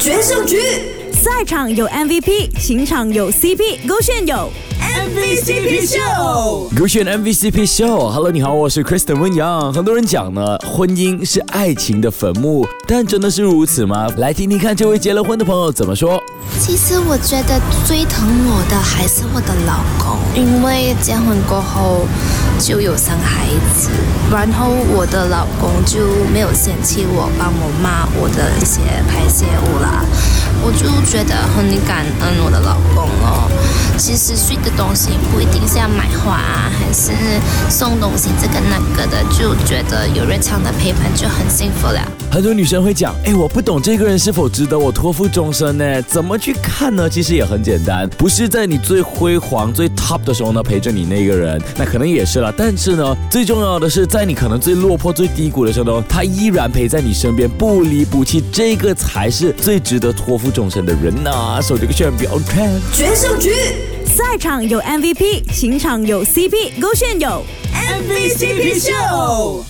决胜局，赛场有 MVP，情场有 CP，勾选有 MVCP 秀。勾选 MVCP Show。Hello，你好，我是 Kristen 温阳。很多人讲呢，婚姻是爱情的坟墓，但真的是如此吗？来听听看这位结了婚的朋友怎么说。其实我觉得最疼我的还是我的老公，因为结婚过后就有生孩子，然后我的老公就没有嫌弃我，帮我骂我的一些排泄物啦，我就觉得很感恩我的老公哦。其实睡的东西不一定是要买花，还是送东西这个那个的，就觉得有日常的陪伴就很幸福了。很多女生会讲，哎，我不懂这个人是否值得我托付终身呢？怎么去看呢？其实也很简单，不是在你最辉煌、最 top 的时候呢陪着你那个人，那可能也是了。但是呢，最重要的是在你可能最落魄、最低谷的时候呢，他依然陪在你身边，不离不弃，这个才是最值得托付终身的人呐。手这个选标看，决胜局，赛场有 MVP，情场有 CP，勾线有 MVCP 秀。